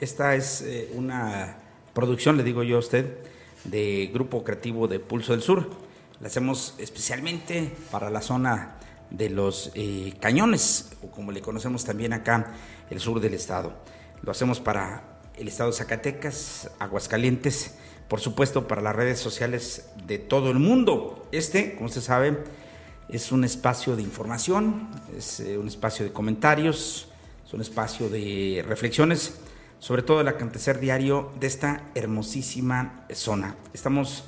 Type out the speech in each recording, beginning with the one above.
Esta es eh, una producción, le digo yo a usted, de Grupo Creativo de Pulso del Sur. La hacemos especialmente para la zona de los eh, cañones, o como le conocemos también acá, el sur del estado. Lo hacemos para el estado de Zacatecas, Aguascalientes, por supuesto para las redes sociales de todo el mundo. Este, como usted sabe, es un espacio de información, es eh, un espacio de comentarios, es un espacio de reflexiones sobre todo el acontecer diario de esta hermosísima zona. Estamos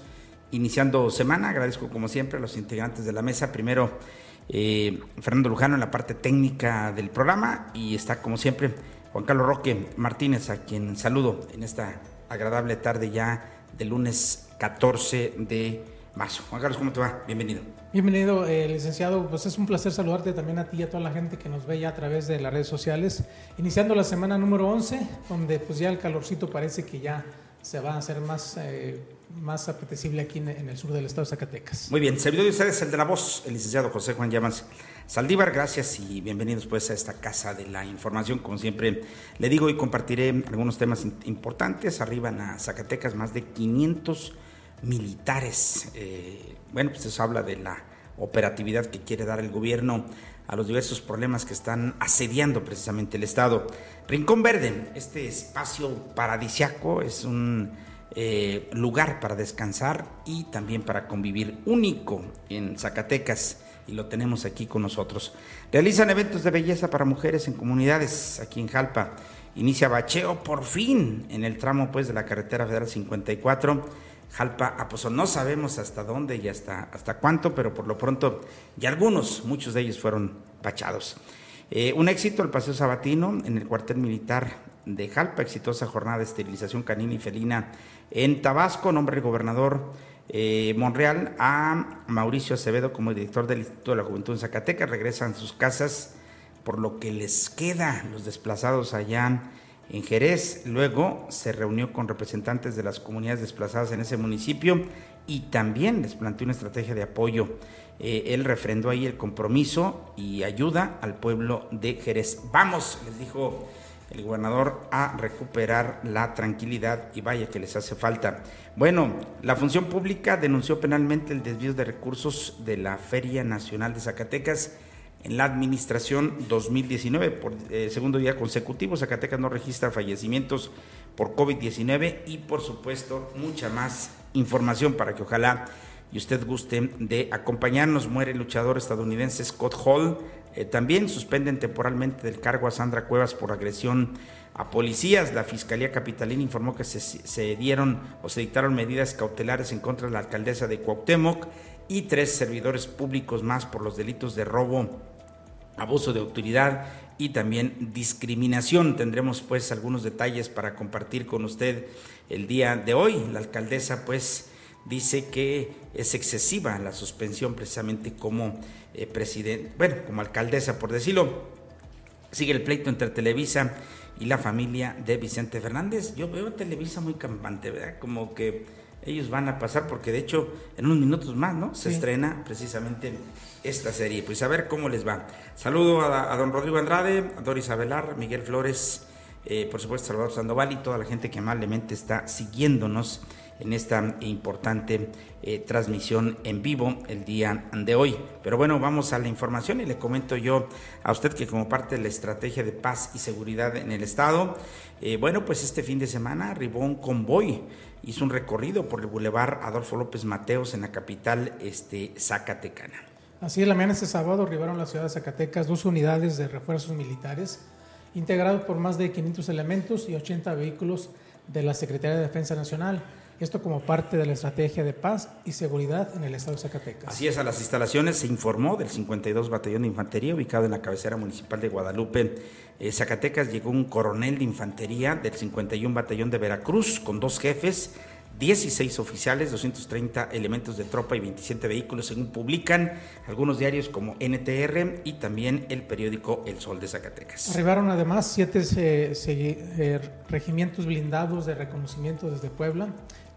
iniciando semana, agradezco como siempre a los integrantes de la mesa. Primero, eh, Fernando Lujano en la parte técnica del programa y está como siempre Juan Carlos Roque Martínez, a quien saludo en esta agradable tarde ya del lunes 14 de marzo. Juan Carlos, ¿cómo te va? Bienvenido. Bienvenido, eh, licenciado. Pues es un placer saludarte también a ti y a toda la gente que nos ve ya a través de las redes sociales. Iniciando la semana número 11, donde pues ya el calorcito parece que ya se va a hacer más, eh, más apetecible aquí en, el sur del estado de Zacatecas. Muy bien, servidor de ustedes, el de la voz, el licenciado José Juan Llamas Saldívar. Gracias y bienvenidos pues a esta casa de la información. Como siempre le digo, y compartiré algunos temas importantes. Arriban a Zacatecas más de 500 militares. Eh, bueno, pues eso habla de la operatividad que quiere dar el gobierno a los diversos problemas que están asediando precisamente el Estado. Rincón Verde, este espacio paradisiaco, es un eh, lugar para descansar y también para convivir único en Zacatecas y lo tenemos aquí con nosotros. Realizan eventos de belleza para mujeres en comunidades aquí en Jalpa. Inicia bacheo por fin en el tramo pues de la carretera federal 54 Jalpa a Pozo. No sabemos hasta dónde y hasta, hasta cuánto, pero por lo pronto, y algunos, muchos de ellos fueron pachados. Eh, un éxito el paseo sabatino en el cuartel militar de Jalpa, exitosa jornada de esterilización canina y felina en Tabasco, nombre del gobernador eh, Monreal a Mauricio Acevedo como director del Instituto de la Juventud en Zacatecas. Regresan a sus casas por lo que les queda los desplazados allá en Jerez. Luego se reunió con representantes de las comunidades desplazadas en ese municipio y también les planteó una estrategia de apoyo. Eh, él refrendó ahí el compromiso y ayuda al pueblo de Jerez. Vamos, les dijo el gobernador, a recuperar la tranquilidad y vaya que les hace falta. Bueno, la función pública denunció penalmente el desvío de recursos de la Feria Nacional de Zacatecas en la administración 2019. Por eh, segundo día consecutivo, Zacatecas no registra fallecimientos por COVID-19 y por supuesto mucha más información para que ojalá y usted guste de acompañarnos. Muere el luchador estadounidense Scott Hall. Eh, también suspenden temporalmente del cargo a Sandra Cuevas por agresión a policías. La Fiscalía Capitalina informó que se, se dieron o se dictaron medidas cautelares en contra de la alcaldesa de Cuauhtémoc y tres servidores públicos más por los delitos de robo abuso de autoridad y también discriminación. Tendremos pues algunos detalles para compartir con usted el día de hoy. La alcaldesa pues dice que es excesiva la suspensión precisamente como eh, presidente, bueno, como alcaldesa por decirlo. Sigue el pleito entre Televisa y la familia de Vicente Fernández. Yo veo a Televisa muy campante, ¿verdad? Como que ellos van a pasar porque de hecho en unos minutos más, ¿no? Se estrena precisamente esta serie. Pues a ver cómo les va. Saludo a, don Rodrigo Andrade, a Doris Abelar, Miguel Flores, eh, por supuesto Salvador Sandoval y toda la gente que amablemente está siguiéndonos en esta importante eh, transmisión en vivo el día de hoy. Pero bueno, vamos a la información y le comento yo a usted que como parte de la estrategia de paz y seguridad en el Estado, eh, bueno, pues este fin de semana arribó un convoy, hizo un recorrido por el Boulevard Adolfo López Mateos en la capital este, Zacatecana. Así es, la mañana este sábado arribaron a la ciudad de Zacatecas dos unidades de refuerzos militares, integrados por más de 500 elementos y 80 vehículos de la Secretaría de Defensa Nacional. Esto como parte de la estrategia de paz y seguridad en el estado de Zacatecas. Así es, a las instalaciones se informó del 52 Batallón de Infantería ubicado en la cabecera municipal de Guadalupe. Eh, Zacatecas llegó un coronel de infantería del 51 Batallón de Veracruz con dos jefes 16 oficiales, 230 elementos de tropa y 27 vehículos, según publican algunos diarios como NTR y también el periódico El Sol de Zacatecas. Arribaron además siete eh, regimientos blindados de reconocimiento desde Puebla,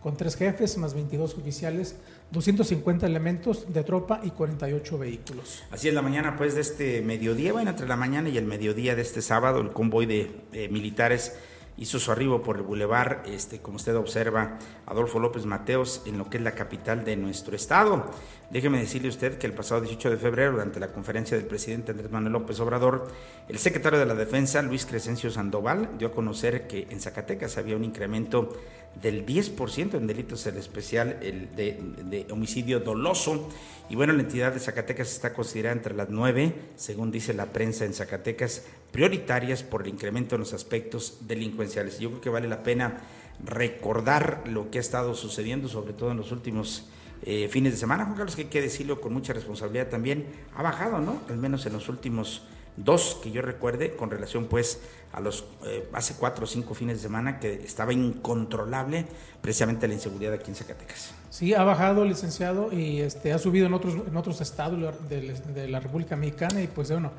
con tres jefes más 22 oficiales, 250 elementos de tropa y 48 vehículos. Así es la mañana pues de este mediodía, bueno, entre la mañana y el mediodía de este sábado, el convoy de militares hizo su arribo por el bulevar, este, como usted observa, Adolfo López Mateos, en lo que es la capital de nuestro estado. Déjeme decirle usted que el pasado 18 de febrero, durante la conferencia del presidente Andrés Manuel López Obrador, el secretario de la Defensa, Luis Crescencio Sandoval, dio a conocer que en Zacatecas había un incremento del 10% en delitos en especial el de, de, homicidio doloso. Y bueno, la entidad de Zacatecas está considerada entre las nueve, según dice la prensa en Zacatecas, prioritarias por el incremento en los aspectos delincuenciales. Yo creo que vale la pena recordar lo que ha estado sucediendo, sobre todo en los últimos eh, fines de semana. Juan Carlos, que hay que decirlo con mucha responsabilidad también, ha bajado, ¿no? Al menos en los últimos dos que yo recuerde con relación pues a los eh, hace cuatro o cinco fines de semana que estaba incontrolable precisamente la inseguridad aquí en Zacatecas. Sí, ha bajado, licenciado, y este ha subido en otros en otros estados de, la República Mexicana y pues bueno,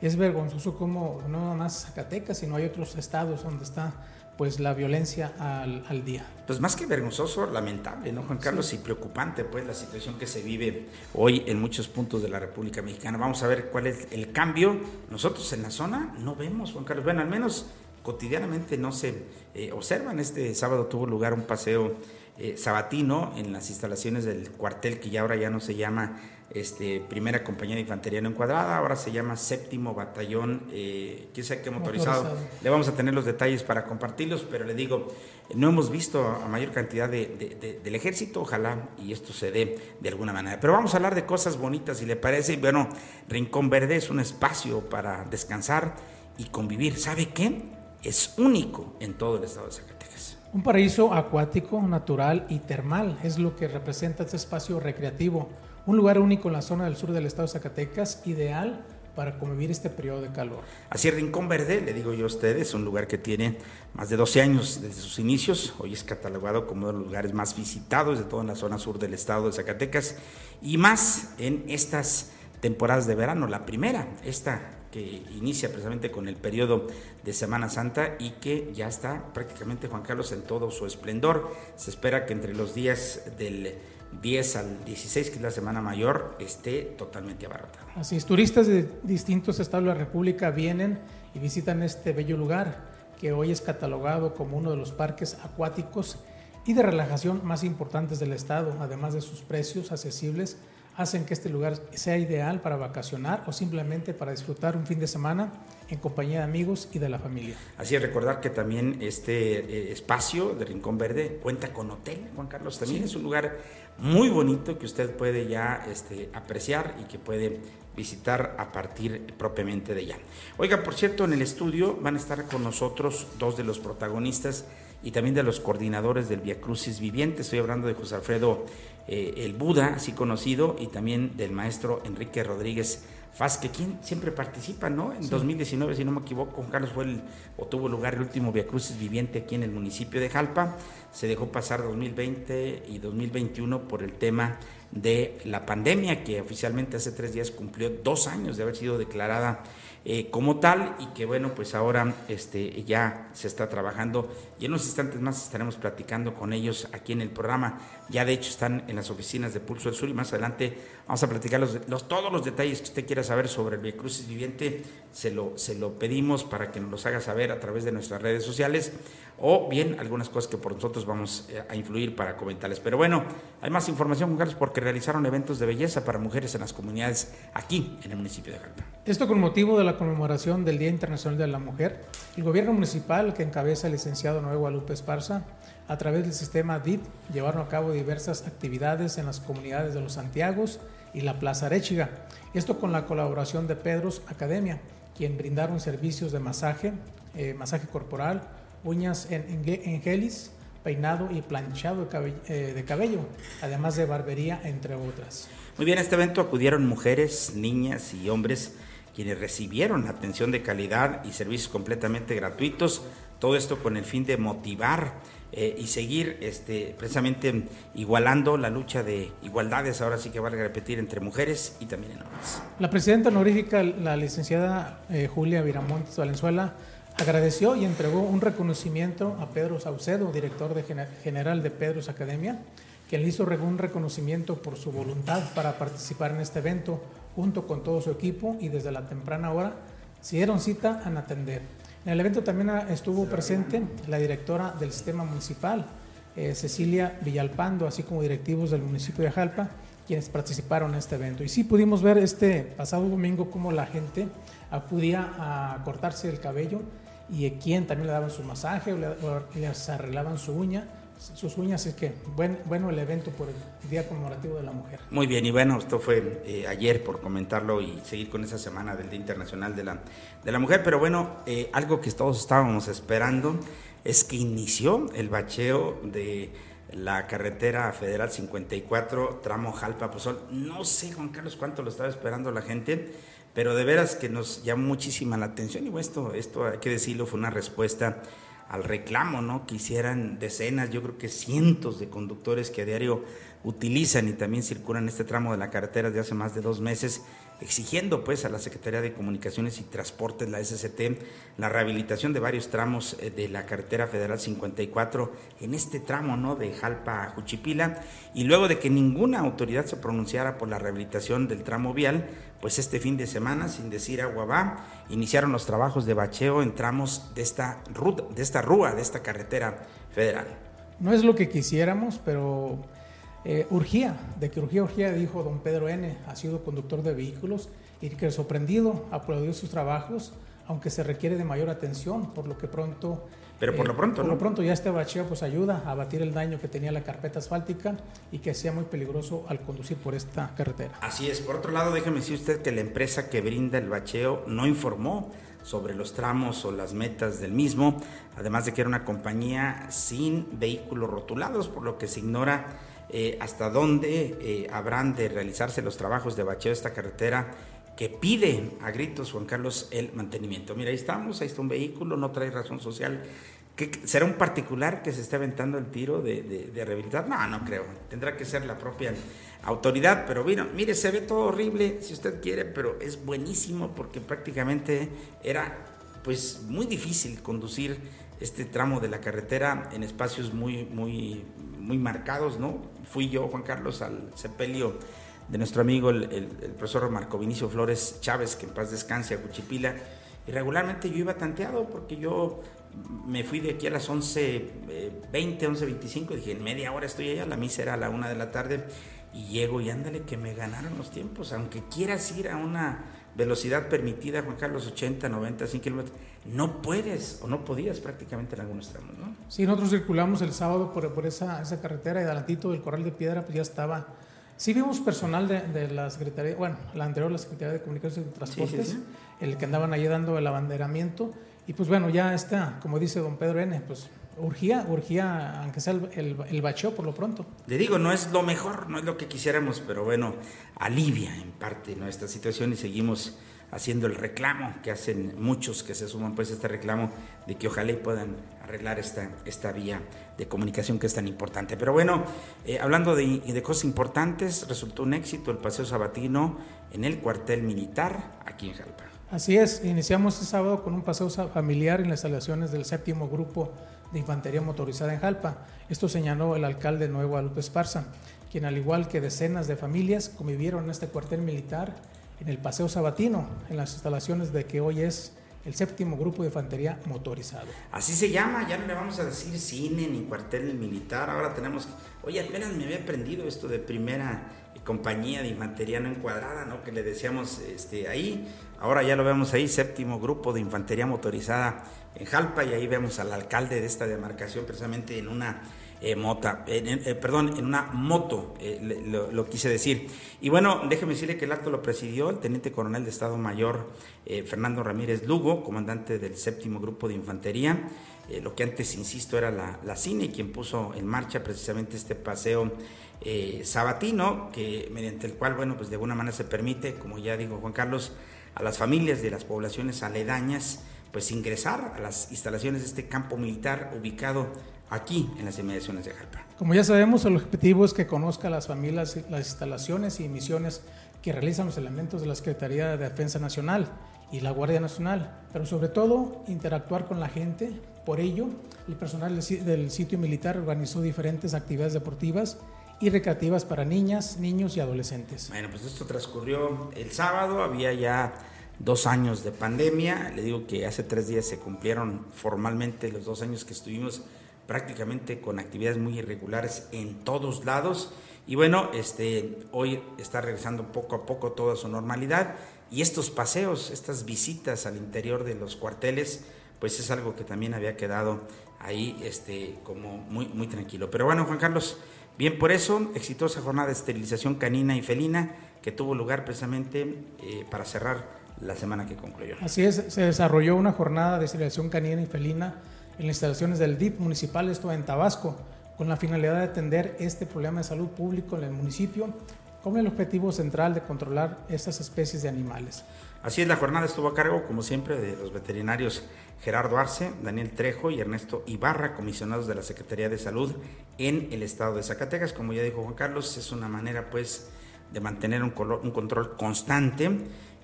es vergonzoso como no nada más Zacatecas, sino hay otros estados donde está pues la violencia al, al, día. Pues más que vergonzoso, lamentable, ¿no, Juan Carlos? Y preocupante, pues, la situación que se vive hoy en muchos puntos de la República Mexicana. Vamos a ver cuál es el cambio. Nosotros en la zona no vemos, Juan Carlos. Bueno, al menos cotidianamente no se eh, observan. Este sábado tuvo lugar un paseo eh, sabatino en las instalaciones del cuartel que ya ahora ya no se llama este, primera compañía de infantería no encuadrada, ahora se llama séptimo batallón, eh, quién sabe qué motorizado. motorizado. Le vamos a tener los detalles para compartirlos, pero le digo, no hemos visto a mayor cantidad de, del ejército, ojalá y esto se dé de alguna manera. Pero vamos a hablar de cosas bonitas, si le parece. Bueno, Rincón Verde es un espacio para descansar y convivir. ¿Sabe qué? Es único en todo el estado de Zacatecas. Un paraíso acuático, natural y termal es lo que representa este espacio recreativo un lugar único en la zona del sur del estado de Zacatecas, ideal para convivir este periodo de calor. Así, Rincón Verde, le digo yo a ustedes, un lugar que tiene más de 12 años desde sus inicios. Hoy es catalogado como uno de los lugares más visitados de toda la zona sur del estado de Zacatecas y más en estas temporadas de verano. La primera, esta que inicia precisamente con el periodo de Semana Santa y que ya está prácticamente Juan Carlos en todo su esplendor. Se espera que entre los días del 10 al 16, que es la Semana Mayor, esté totalmente abarrotado. Así es, turistas de distintos estados de la República vienen y visitan este bello lugar, que hoy es catalogado como uno de los parques acuáticos y de relajación más importantes del estado, además de sus precios accesibles hacen que este lugar sea ideal para vacacionar o simplemente para disfrutar un fin de semana en compañía de amigos y de la familia. Así es, recordar que también este eh, espacio de Rincón Verde cuenta con hotel, Juan Carlos, también es un lugar muy bonito que usted puede ya este, apreciar y que puede visitar a partir propiamente de ya. Oiga, por cierto, en el estudio van a estar con nosotros dos de los protagonistas y también de los coordinadores del Via Crucis Viviente. Estoy hablando de José Alfredo eh, el Buda, así conocido, y también del maestro Enrique Rodríguez Faz, que quien siempre participa, ¿no? En 2019, si no me equivoco, Juan Carlos fue el, o tuvo lugar el último Via Crucis viviente aquí en el municipio de Jalpa. Se dejó pasar 2020 y 2021 por el tema de la pandemia, que oficialmente hace tres días cumplió dos años de haber sido declarada eh, como tal y que bueno, pues ahora este, ya se está trabajando. Y en unos instantes más estaremos platicando con ellos aquí en el programa. Ya de hecho están en las oficinas de Pulso del Sur y más adelante vamos a platicar los, todos los detalles que usted quiera saber sobre el Crucis Viviente, se lo, se lo pedimos para que nos los haga saber a través de nuestras redes sociales o bien algunas cosas que por nosotros vamos eh, a influir para comentarles. Pero bueno, hay más información, Carlos, porque realizaron eventos de belleza para mujeres en las comunidades aquí en el municipio de Jalpa. Esto con motivo de la conmemoración del Día Internacional de la Mujer, el gobierno municipal que encabeza el licenciado Nuevo Guadalupe Esparza, a través del sistema DIT, llevaron a cabo diversas actividades en las comunidades de Los Santiagos y la Plaza Arechiga. Esto con la colaboración de Pedros Academia, quien brindaron servicios de masaje, eh, masaje corporal, uñas en, en, gelis, peinado y planchado de cabello, eh, de cabello, además de barbería, entre otras. Muy bien, a este evento acudieron mujeres, niñas y hombres quienes recibieron atención de calidad y servicios completamente gratuitos, todo esto con el fin de motivar eh, y seguir este, precisamente igualando la lucha de igualdades, ahora sí que valga repetir, entre mujeres y también en hombres. La presidenta honorífica, la licenciada eh, Julia Viramontes Valenzuela, agradeció y entregó un reconocimiento a Pedro Saucedo, director de general de Pedro's Academia, quien le hizo un reconocimiento por su voluntad para participar en este evento junto con todo su equipo y desde la temprana hora se dieron cita a atender. En el evento también estuvo presente la directora del sistema municipal, eh, Cecilia Villalpando, así como directivos del municipio de Jalpa, quienes participaron en este evento. Y sí pudimos ver este pasado domingo cómo la gente acudía a cortarse el cabello y quien también le daban su masaje o, le, les arreglaban su uña sus uñas, es que buen, bueno el evento por el Día Conmemorativo de la Mujer. Muy bien, y bueno, esto fue eh, ayer por comentarlo y seguir con esa semana del Día Internacional de la, de la Mujer, pero bueno, eh, algo que todos estábamos esperando es que inició el bacheo de la carretera federal 54, tramo Jalpa-Pozol. No sé, Juan Carlos, cuánto lo estaba esperando la gente, pero de veras que nos llamó muchísima la atención y bueno, esto, esto hay que decirlo, fue una respuesta al reclamo, ¿no? Que hicieran decenas, yo creo que cientos de conductores que a diario utilizan y también circulan este tramo de la carretera desde hace más de dos meses exigiendo pues a la Secretaría de Comunicaciones y Transportes, la SCT, la rehabilitación de varios tramos eh, de la carretera federal 54 en este tramo ¿no? de Jalpa a Juchipila y luego de que ninguna autoridad se pronunciara por la rehabilitación del tramo vial, pues este fin de semana, sin decir agua va, iniciaron los trabajos de bacheo en tramos de esta ruta, de esta rúa, de esta carretera federal. No es lo que quisiéramos, pero eh, urgía, de que urgía, urgía, dijo don Pedro N., ha sido conductor de vehículos y que sorprendido aplaudió sus trabajos, aunque se requiere de mayor atención, por lo que pronto... Pero por lo eh, pronto, Por lo pronto ya este bacheo pues ayuda a abatir el daño que tenía la carpeta asfáltica y que sea muy peligroso al conducir por esta carretera. Así es. Por otro lado, déjeme decir usted que la empresa que brinda el bacheo no informó sobre los tramos o las metas del mismo, además de que era una compañía sin vehículos rotulados, por lo que se ignora eh, hasta dónde eh, habrán de realizarse los trabajos de bacheo de esta carretera que pide a gritos Juan Carlos el mantenimiento. Mira, ahí estamos, ahí está un vehículo, no trae razón social. ¿Será un particular que se esté aventando el tiro de, rehabilitar? No, no creo. Tendrá que ser la propia autoridad. Pero mira, mire, se ve todo horrible si usted quiere, pero es buenísimo porque prácticamente era pues muy difícil conducir este tramo de la carretera en espacios muy, muy, muy marcados, ¿no? Fui yo, Juan Carlos, al sepelio de nuestro amigo el, profesor Marco Vinicio Flores Chávez, que en paz descanse a Cuchipila, y regularmente yo iba tanteado porque yo me fui de aquí a las 11.20, 11.25, dije, en media hora estoy allá, la misa era a la una de la tarde, y llego y ándale que me ganaron los tiempos, aunque quieras ir a una velocidad permitida, Juan Carlos, 80, 90, 100 kilómetros, no puedes o no podías prácticamente en algunos tramos, ¿no? Sí, nosotros circulamos el sábado por, por esa, esa, carretera y adelantito del Corral de Piedra, pues ya estaba. Sí vimos personal de, de la Secretaría, bueno, la anterior, la Secretaría de Comunicaciones y Transportes, el que andaban ahí dando el abanderamiento, y pues bueno, ya está, como dice don Pedro N., pues urgía, urgía, aunque sea el, el, bacheo por lo pronto. Le digo, no es lo mejor, no es lo que quisiéramos, pero bueno, alivia en parte nuestra situación y seguimos haciendo el reclamo que hacen muchos que se suman pues este reclamo de que ojalá puedan arreglar esta, esta vía de comunicación que es tan importante. Pero bueno, eh, hablando de, de, cosas importantes, resultó un éxito el paseo sabatino en el cuartel militar aquí en Jalpa. Así es, iniciamos este sábado con un paseo familiar en las instalaciones del séptimo grupo de Infantería Motorizada en Jalpa. Esto señaló el alcalde Nuevo Guadalupe Esparza, quien al igual que decenas de familias convivieron en este cuartel militar en el Paseo Sabatino, en las instalaciones de que hoy es el séptimo grupo de infantería motorizado. Así se llama, ya no le vamos a decir cine ni cuartel militar, ahora tenemos, oye, apenas me había aprendido esto de primera compañía de infantería no encuadrada, ¿no? Que le decíamos este, ahí, ahora ya lo vemos ahí, séptimo grupo de infantería motorizada en Jalpa y ahí vemos al alcalde de esta demarcación precisamente en una eh, mota, eh, perdón, en una moto, eh, lo, quise decir. Y bueno, déjeme decirle que el acto lo presidió el teniente coronel de Estado Mayor Fernando Ramírez Lugo, comandante del séptimo grupo de infantería, lo que antes, insisto, era la, la CINE, quien puso en marcha precisamente este paseo sabatino, que mediante el cual, bueno, pues de alguna manera se permite, como ya dijo Juan Carlos, a las familias de las poblaciones aledañas, pues ingresar a las instalaciones de este campo militar ubicado aquí en las inmediaciones de Jalpa. Como ya sabemos, el objetivo es que conozca las familias, las instalaciones y misiones que realizan los elementos de la Secretaría de Defensa Nacional y la Guardia Nacional, pero sobre todo interactuar con la gente. Por ello, el personal del sitio militar organizó diferentes actividades deportivas y recreativas para niñas, niños y adolescentes. Bueno, pues esto transcurrió el sábado, había ya dos años de pandemia. Le digo que hace tres días se cumplieron formalmente los dos años que estuvimos prácticamente con actividades muy irregulares en todos lados. Y bueno, este, hoy está regresando poco a poco toda su normalidad. Y estos paseos, estas visitas al interior de los cuarteles, pues es algo que también había quedado ahí este, como muy, muy tranquilo. Pero bueno, Juan Carlos, bien por eso, exitosa jornada de esterilización canina y felina que tuvo lugar precisamente eh, para cerrar la semana que concluyó. Así es, se desarrolló una jornada de esterilización canina y felina en las instalaciones del DIP municipal, esto en Tabasco, con la finalidad de atender este problema de salud público en el municipio, con el objetivo central de controlar estas especies de animales. Así es, la jornada estuvo a cargo, como siempre, de los veterinarios Gerardo Arce, Daniel Trejo y Ernesto Ibarra, comisionados de la Secretaría de Salud en el estado de Zacatecas. Como ya dijo Juan Carlos, es una manera, pues, de mantener un, un control constante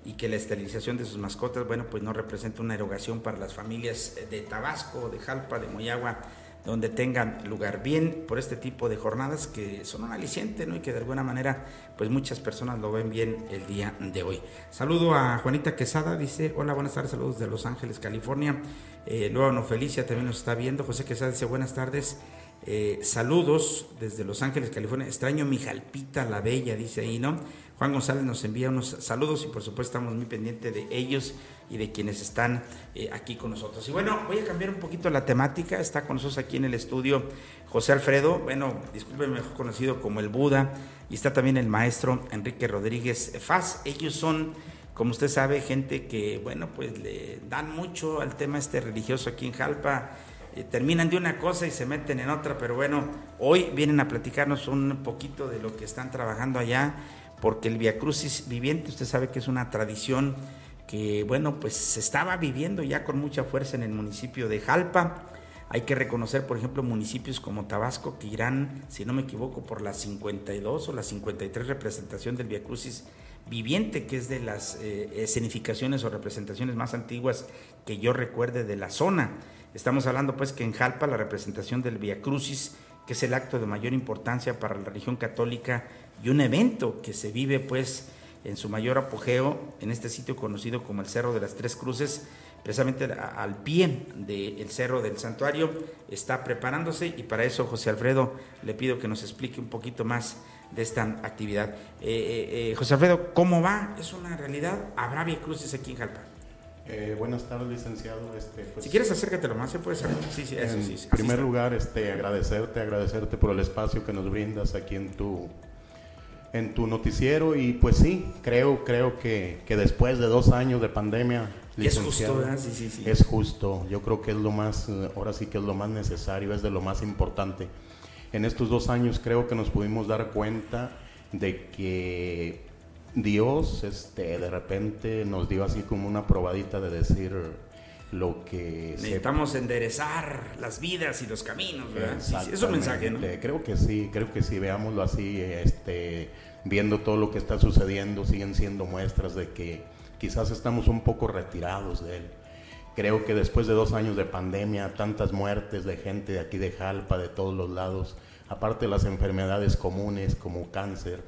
y que la esterilización de sus mascotas, bueno, pues no representa una erogación para las familias de Tabasco, de Jalpa, de Moyagua, donde tengan lugar bien por este tipo de jornadas que son un aliciente, ¿no? Y que de alguna manera, pues muchas personas lo ven bien el día de hoy. Saludo a Juanita Quesada, dice, hola, buenas tardes, saludos de Los Ángeles, California. Eh, luego no Felicia también nos está viendo. José Quesada dice, buenas tardes. Eh, saludos desde Los Ángeles, California. Extraño mi Jalpita la Bella, dice ahí, ¿no? Juan González nos envía unos saludos y por supuesto estamos muy pendientes de ellos y de quienes están eh, aquí con nosotros. Y bueno, voy a cambiar un poquito la temática. Está con nosotros aquí en el estudio José Alfredo, bueno, disculpen, mejor conocido como el Buda, y está también el maestro Enrique Rodríguez Faz. Ellos son, como usted sabe, gente que, bueno, pues le dan mucho al tema este religioso aquí en Jalpa. Eh, terminan de una cosa y se meten en otra, pero bueno, hoy vienen a platicarnos un poquito de lo que están trabajando allá porque el Via Crucis viviente, usted sabe que es una tradición que, bueno, pues se estaba viviendo ya con mucha fuerza en el municipio de Jalpa. Hay que reconocer, por ejemplo, municipios como Tabasco que irán, si no me equivoco, por la 52 o la 53 representación del Via Crucis viviente, que es de las eh, escenificaciones o representaciones más antiguas que yo recuerde de la zona. Estamos hablando pues que en Jalpa la representación del Via Crucis, que es el acto de mayor importancia para la religión católica y un evento que se vive pues en su mayor apogeo en este sitio conocido como el Cerro de las Tres Cruces, precisamente al pie del Cerro del Santuario, está preparándose y para eso José Alfredo le pido que nos explique un poquito más de esta actividad. Eh, eh, eh, José Alfredo, ¿cómo va? ¿Es una realidad? ¿Habrá vía cruces aquí en Jalpa? buenas tardes, licenciado. Este, pues, si quieres acércate lo más, se puede saber. Sí, sí, eso, en primer lugar, este, agradecerte, agradecerte por el espacio que nos brindas aquí en tu en tu noticiero y pues sí, creo, creo que, que después de dos años de pandemia, es justo, Sí, sí, sí. Es justo, yo creo que es lo más, ahora sí que es lo más necesario, es de lo más importante. En estos dos años creo que nos pudimos dar cuenta de que Dios este, de repente nos dio así como una probadita de decir lo que... Necesitamos enderezar las vidas y los caminos, ¿verdad? Sí, es un mensaje, ¿no? Creo que sí, creo que sí, veámoslo así, este viendo todo lo que está sucediendo, siguen siendo muestras de que quizás estamos un poco retirados de él. Creo que después de dos años de pandemia, tantas muertes de gente de aquí de Jalpa, de todos los lados, aparte de las enfermedades comunes como cáncer,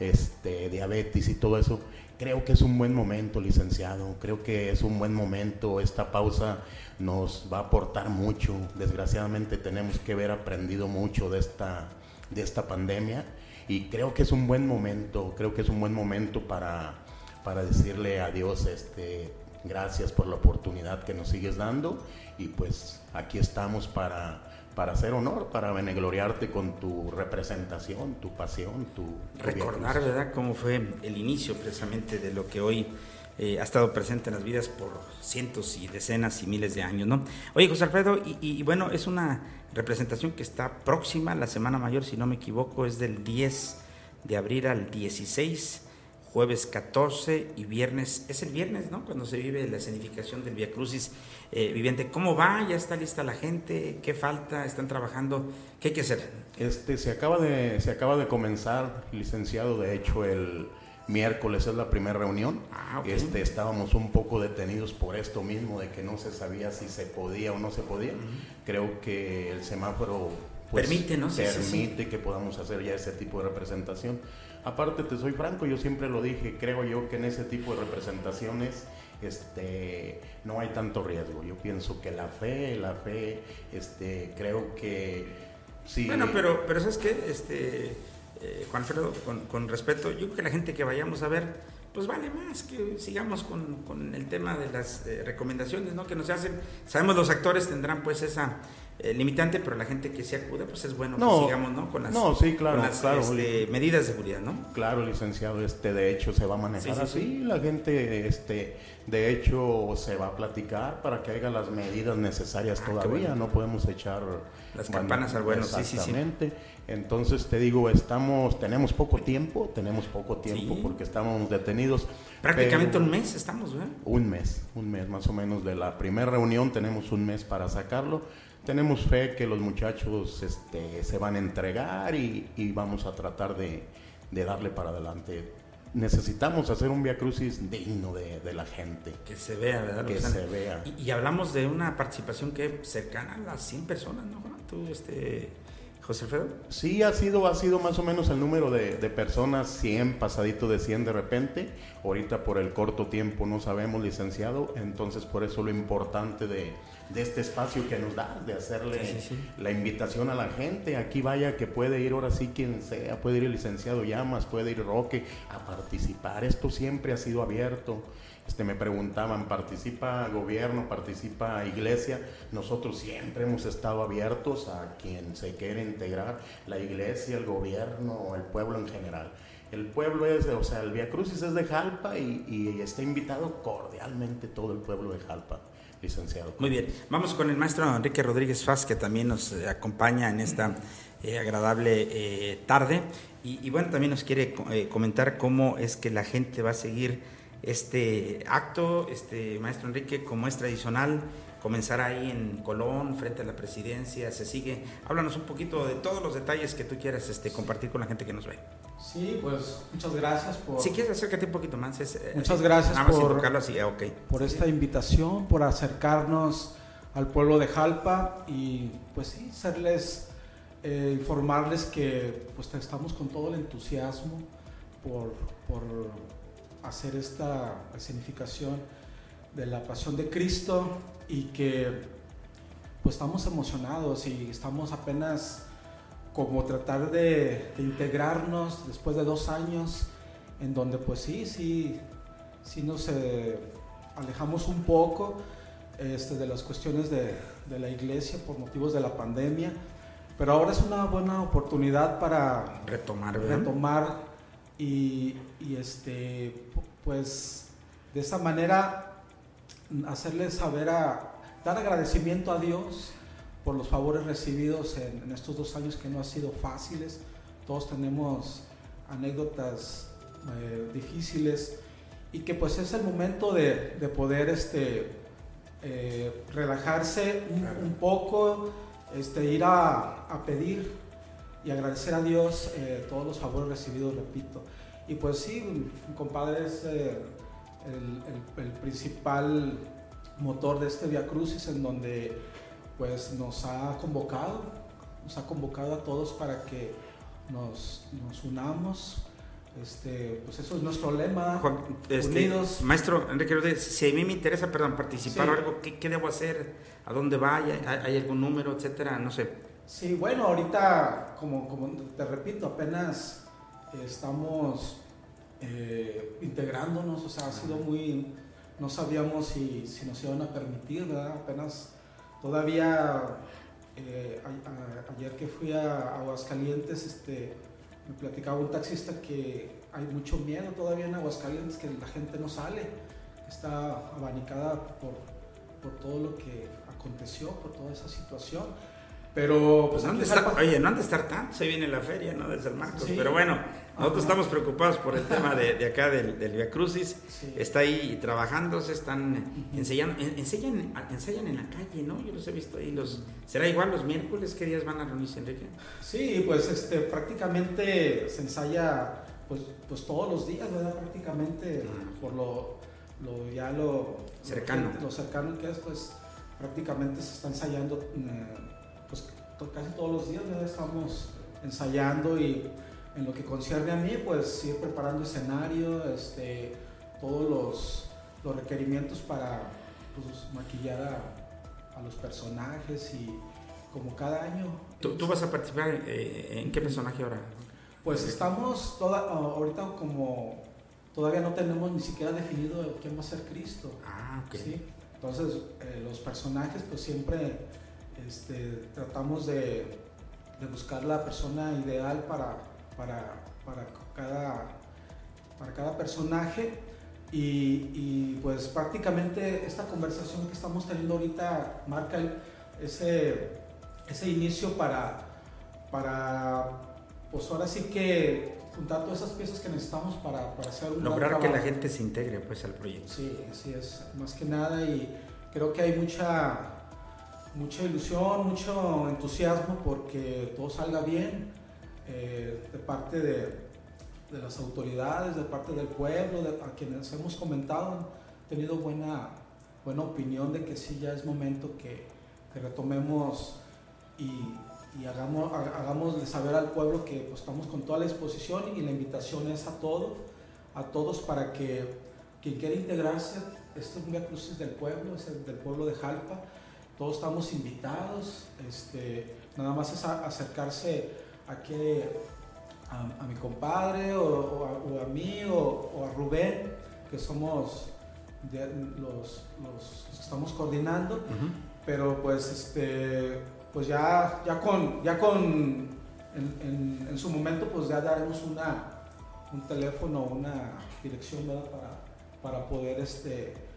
este, diabetes y todo eso, creo que es un buen momento, licenciado. Creo que es un buen momento. Esta pausa nos va a aportar mucho. Desgraciadamente tenemos que haber aprendido mucho de esta, de esta pandemia y creo que es un buen momento, creo que es un buen momento para, para decirle a Dios, este, gracias por la oportunidad que nos sigues dando y pues aquí estamos para, para hacer honor, para benegloriarte con tu representación, tu pasión, tu... Recordar, ¿verdad?, cómo fue el inicio precisamente de lo que hoy eh, ha estado presente en las vidas por cientos y decenas y miles de años, ¿no? Oye, José Alfredo, y, bueno, es una representación que está próxima, la Semana Mayor, si no me equivoco, es del 10 de abril al 16, jueves 14 y viernes, es el viernes, ¿no? Cuando se vive la escenificación del Via Crucis eh, viviente. ¿Cómo va? ¿Ya está lista la gente? ¿Qué falta? ¿Están trabajando? ¿Qué hay que hacer? Este, se, acaba de, se acaba de comenzar, licenciado, de hecho, el miércoles es la primera reunión. Ah, este, estábamos un poco detenidos por esto mismo, de que no se sabía si se podía o no se podía. Creo que el semáforo pues, permite, ¿no? permite que podamos hacer ya ese tipo de representación. Aparte, te soy franco, yo siempre lo dije, creo yo que en ese tipo de representaciones este, no hay tanto riesgo. Yo pienso que la fe, la fe, este, creo que sí. Bueno, pero, pero ¿sabes qué? Este, eh, Juan Alfredo, con, respeto, yo creo que la gente que vayamos a ver pues vale más que sigamos con, con el tema de las eh, recomendaciones ¿no? que nos hacen. Sabemos los actores tendrán pues esa eh, limitante, pero la gente que se acuda pues es bueno que sigamos ¿no? con las, no, sí, claro, con las claro, este, medidas de seguridad. ¿no? Claro, licenciado, este de hecho se va a manejar sí, sí, así, la gente este de hecho se va a platicar para que haya las medidas necesarias ah, todavía, bueno. no podemos echar las campanas al bueno, sí, sí, sí. Entonces te digo, estamos, tenemos poco tiempo, tenemos poco tiempo sí. porque estamos detenidos. Prácticamente un mes estamos, ¿verdad? Un mes, un mes más o menos de la primera reunión, tenemos un mes para sacarlo. Tenemos fe que los muchachos este, se van a entregar y, y vamos a tratar de, de, darle para adelante. Necesitamos hacer un Via Crucis digno de, de la gente. Que se vea, ¿verdad? Que se vea. Y, y, hablamos de una participación que cercana a las 100 personas, ¿no? Tú, este José Alfredo. Sí, ha sido, ha sido más o menos el número de, de, personas, 100, pasadito de 100 de repente. Ahorita por el corto tiempo no sabemos, licenciado, entonces por eso lo importante de, de este espacio que nos da, de hacerle sí, sí, sí. la invitación a la gente. Aquí vaya que puede ir ahora sí quien sea, puede ir el licenciado Llamas, puede ir Roque a participar. Esto siempre ha sido abierto. Este, me preguntaban, ¿participa gobierno, participa iglesia? Nosotros siempre hemos estado abiertos a quien se quiera integrar, la iglesia, el gobierno, el pueblo en general. El pueblo es, o sea, el Via Crucis es de Jalpa y, y está invitado cordialmente todo el pueblo de Jalpa licenciado. Muy bien, vamos con el maestro Enrique Rodríguez Faz, que también nos acompaña en esta eh, agradable eh, tarde. Y, bueno, también nos quiere eh, comentar cómo es que la gente va a seguir este acto, este maestro Enrique, como es tradicional, comenzará ahí en Colón, frente a la presidencia, se sigue. Háblanos un poquito de todos los detalles que tú quieras este, compartir con la gente que nos ve. Sí, pues muchas gracias por... Si quieres acércate un poquito más. Es, muchas gracias nada más por, así, ah, okay. por esta invitación, por acercarnos al pueblo de Jalpa y pues sí, serles, eh, informarles que pues estamos con todo el entusiasmo por, por hacer esta escenificación de la pasión de Cristo y que pues estamos emocionados y estamos apenas como tratar de, de, integrarnos después de dos años en donde pues sí, sí, sí nos eh, alejamos un poco este, de las cuestiones de, de, la iglesia por motivos de la pandemia, pero ahora es una buena oportunidad para retomar, retomar y, y este, pues de esa manera hacerles saber a dar agradecimiento a Dios por los favores recibidos en, en, estos dos años que no han sido fáciles. Todos tenemos anécdotas eh, difíciles y que pues es el momento de, de poder este, eh, relajarse un, claro. un, poco, este, ir a, a, pedir y agradecer a Dios eh, todos los favores recibidos, repito. Y pues sí, mi compadre es eh, el, el, el, principal motor de este Via Crucis en donde pues nos ha convocado, nos ha convocado a todos para que nos, nos unamos. Este, pues eso es nuestro lema. Juan, este, unidos. Maestro Enrique Rodríguez, si a mí me interesa, perdón, participar sí. o algo, ¿qué, ¿qué, debo hacer? ¿A dónde vaya? ¿Hay, ¿Hay, algún número, etcétera? No sé. Sí, bueno, ahorita, como, como te repito, apenas estamos eh, integrándonos, o sea, ha sido muy, no sabíamos si, si nos iban a permitir, ¿verdad? Apenas todavía eh, a, a, ayer que fui a Aguascalientes, este, me platicaba un taxista que hay mucho miedo todavía en Aguascalientes, que la gente no sale, está abanicada por, por todo lo que aconteció, por toda esa situación. Pero, pues, no estar, oye, no han de estar tanto, se viene la feria, ¿no? Desde el Marcos, sí. pero bueno, nosotros Ajá. estamos preocupados por el tema de, de acá del, del Via Crucis, sí. está ahí trabajando, se están enseñando, enseñan, ensayan en la calle, ¿no? Yo los he visto ahí, los, ¿será igual los miércoles? ¿Qué días van a reunirse, Enrique? Sí, pues este, prácticamente se ensaya pues, pues todos los días, ¿verdad? Prácticamente -huh. por lo, lo, ya lo cercano. Lo, lo cercano que es, pues prácticamente se está ensayando... Eh, pues casi todos los días estamos ensayando y en lo que concierne a mí, pues ir preparando escenario, este, todos los, los requerimientos para pues, maquillar a, a, los personajes y como cada año. ¿Tú, tú vas a participar eh, en qué personaje ahora? Pues estamos toda, ahorita como todavía no tenemos ni siquiera definido quién va a ser Cristo. Ah, ok. ¿sí? Entonces eh, los personajes pues siempre este, tratamos de, de, buscar la persona ideal para, para, para, cada, para cada personaje. Y, y, pues prácticamente esta conversación que estamos teniendo ahorita marca ese, ese inicio para, para, pues ahora sí que juntar todas esas piezas que necesitamos para, para hacer un Lograr que la gente se integre pues al proyecto. Sí, así es, más que nada. Y creo que hay mucha, mucha ilusión, mucho entusiasmo porque todo salga bien eh, de parte de las autoridades, de parte del pueblo, a quienes hemos comentado, han tenido buena, buena opinión de que sí, ya es momento que, que retomemos y, y hagamos, hagamos saber al pueblo que pues, estamos con toda la exposición y la invitación es a todos, a todos para que quien quiera integrarse, este es un Crucis del pueblo, es el del pueblo de Jalpa, todos estamos invitados, este, nada más es a, acercarse a que a, a mi compadre o, o, a, o a, mí o, o, a Rubén, que somos de, los, los, estamos coordinando, uh -huh. pero pues, este, pues ya, ya con, ya con en, en, en, su momento pues ya daremos una, un teléfono, una dirección ¿verdad? Para, para poder este,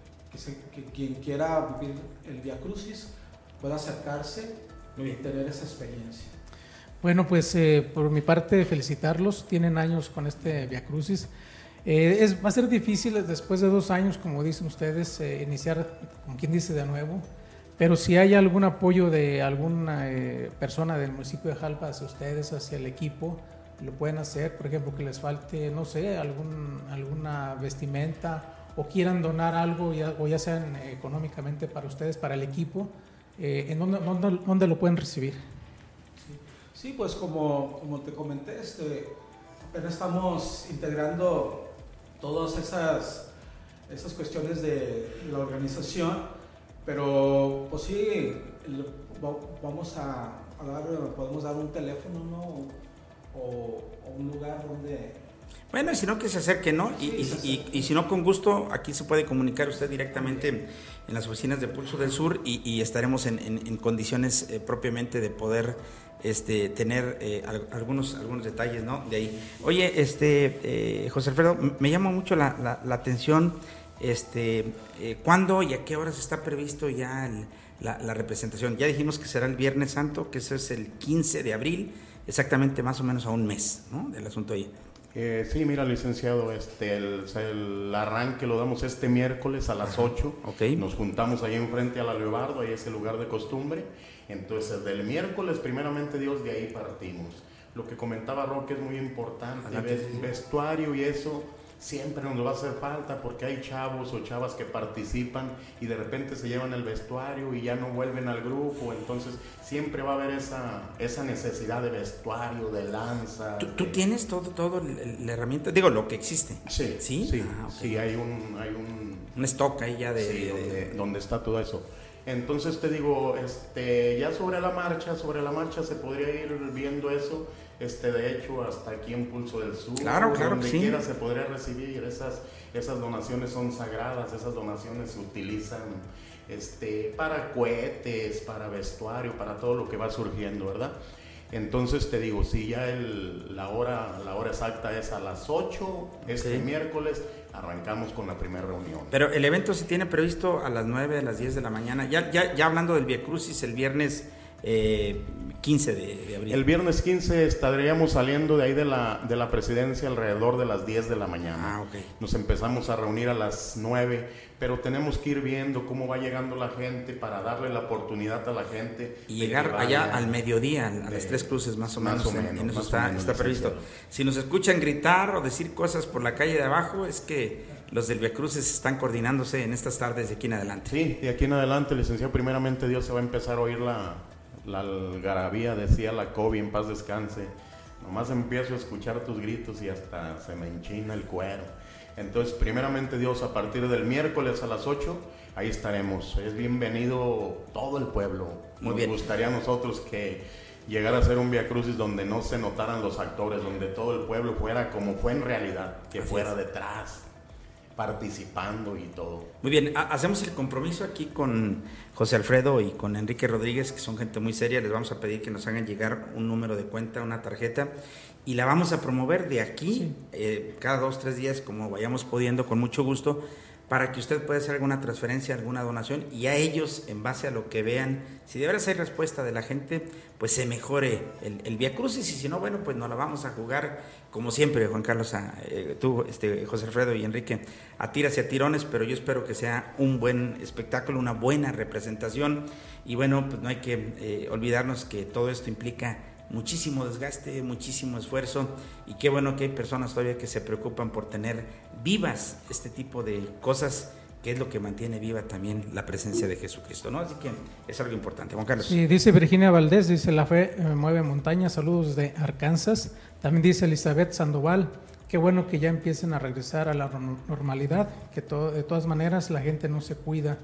que, quien quiera vivir el Via Crucis pueda acercarse y tener esa experiencia. Bueno, pues eh, por mi parte felicitarlos, tienen años con este Via Crucis. Eh, es, va a ser difícil después de dos años, como dicen ustedes, eh, iniciar, como quien dice, de nuevo, pero si hay algún apoyo de alguna eh, persona del municipio de Jalpa hacia ustedes, hacia el equipo, lo pueden hacer, por ejemplo, que les falte, no sé, algún, alguna vestimenta o quieran donar algo, ya, o ya sean económicamente para ustedes, para el equipo, ¿en dónde, dónde, dónde lo pueden recibir? Sí, pues como, como te comenté, este, apenas estamos integrando todas esas, esas cuestiones de la organización, pero pues sí, vamos a, a dar, podemos dar un teléfono, ¿no? O, o, un lugar donde... Bueno, y si no, que se acerque, ¿no? Y, sí, y, y, y, si no, con gusto, aquí se puede comunicar usted directamente en las oficinas de Pulso del Sur y, estaremos en, en, en condiciones eh, propiamente de poder este, tener eh, algunos, algunos detalles ¿no? de ahí. Oye, este, eh, José Alfredo, me llama mucho la, la, la atención este, eh, cuándo y a qué horas está previsto ya el, la, la, representación. Ya dijimos que será el Viernes Santo, que ese es el 15 de abril, exactamente más o menos a un mes ¿no? del asunto ahí. Eh, sí, mira, licenciado, este, el, el, arranque lo damos este miércoles a las 8. Okay. Nos juntamos ahí enfrente a la Leobardo, ahí es el lugar de costumbre. Entonces, del miércoles, primeramente Dios, de ahí partimos. Lo que comentaba Roque es muy importante, ves, vestuario y eso siempre nos va a hacer falta porque hay chavos o chavas que participan y de repente se llevan el vestuario y ya no vuelven al grupo, entonces siempre va a haber esa, esa necesidad de vestuario, de lanza. ¿Tú, de... ¿tú tienes todo, todo la herramienta? Digo, lo que existe. Sí, sí, sí, ah, okay. sí hay, un, hay un... Un stock ahí ya de... Sí, donde, donde está todo eso. Entonces te digo, este, ya sobre la marcha, sobre la marcha se podría ir viendo eso. Este, de hecho, hasta aquí en Pulso del Sur, claro, claro donde sí. quiera se podría recibir. Esas, esas donaciones son sagradas, esas donaciones se utilizan este, para cohetes, para vestuario, para todo lo que va surgiendo, ¿verdad? Entonces te digo, si ya el, la, hora, la hora exacta es a las 8, este miércoles, arrancamos con la primera reunión. Pero el evento se tiene previsto a las 9, a las 10 de la mañana. Ya, ya, ya hablando del Via Crucis, el viernes eh, 15 de, de, abril. El viernes 15 estaríamos saliendo de ahí de la, de la presidencia alrededor de las 10 de la mañana. Ah, okay. Nos empezamos a reunir a las 9, pero tenemos que ir viendo cómo va llegando la gente para darle la oportunidad a la gente. Y llegar allá al mediodía, a las tres cruces más o menos. Más o menos en eso más está, o menos está previsto. Si nos escuchan gritar o decir cosas por la calle de abajo, es que los del Via Cruces están coordinándose en estas tardes de aquí en adelante. Sí, de aquí en adelante, licenciado, primeramente Dios se va a empezar a oír la, la algarabía, decía la COVID, en paz descanse, Nomás empiezo a escuchar tus gritos y hasta se me enchina el cuero. Entonces, primeramente Dios, a partir del miércoles a las 8, ahí estaremos. Es bienvenido todo el pueblo. Muy Nos bien. gustaría a nosotros que llegara a ser un Via Crucis donde no se notaran los actores, donde todo el pueblo fuera como fue en realidad, que Así fuera es. detrás, participando y todo. Muy bien, ha- hacemos el compromiso aquí con José Alfredo y con Enrique Rodríguez, que son gente muy seria. Les vamos a pedir que nos hagan llegar un número de cuenta, una tarjeta, y la vamos a promover de aquí eh, cada dos, tres días, como vayamos pudiendo, con mucho gusto, para que usted pueda hacer alguna transferencia, alguna donación, y a ellos, en base a lo que vean, si de veras hay respuesta de la gente, pues se mejore el, el Via Crucis, y si no, bueno, pues nos la vamos a jugar como siempre, Juan Carlos, eh, tú, este, José Alfredo y Enrique, a tiras y a tirones, pero yo espero que sea un buen espectáculo, una buena representación. Y bueno, pues no hay que eh, olvidarnos que todo esto implica muchísimo desgaste, muchísimo esfuerzo y qué bueno que hay personas todavía que se preocupan por tener vivas este tipo de cosas que es lo que mantiene viva también la presencia de Jesucristo, ¿no? Así que es algo importante. Juan Carlos. Sí, dice Virginia Valdés, dice la fe eh, mueve montañas, saludos de Arkansas. También dice Elizabeth Sandoval, qué bueno que ya empiecen a regresar a la no- normalidad, que de todas maneras la gente no se cuida.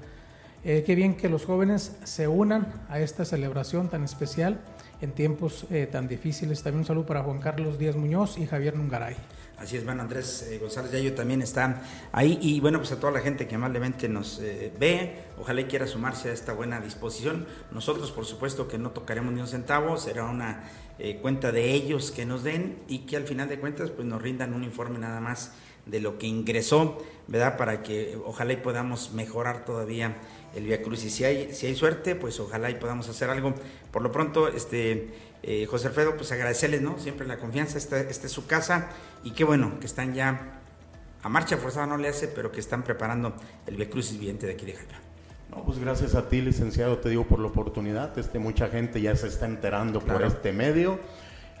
Eh, qué bien que los jóvenes se unan a esta celebración tan especial en tiempos eh, tan difíciles. También un saludo para Juan Carlos Díaz Muñoz y Javier Nungaray. Así es, bueno, Andrés eh, González Yayo también está ahí y bueno, pues a toda la gente que amablemente nos eh, ve, ojalá y quiera sumarse a esta buena disposición. Nosotros, por supuesto, que no tocaremos ni un centavo, será una eh, cuenta de ellos que nos den y que al final de cuentas pues nos rindan un informe nada más de lo que ingresó, ¿verdad? Para que ojalá y podamos mejorar todavía el Via Cruz y si hay, si hay suerte, pues ojalá y podamos hacer algo. Por lo pronto, este eh, José Alfredo, pues agradecerles, ¿no? Siempre la confianza, esta, esta es su casa y qué bueno que están ya a marcha forzada, no le hace, pero que están preparando el Via Crucis viviente de aquí de Jalpa. No, pues gracias a ti, licenciado, te digo por la oportunidad. Este, mucha gente ya se está enterando por Claro. este medio.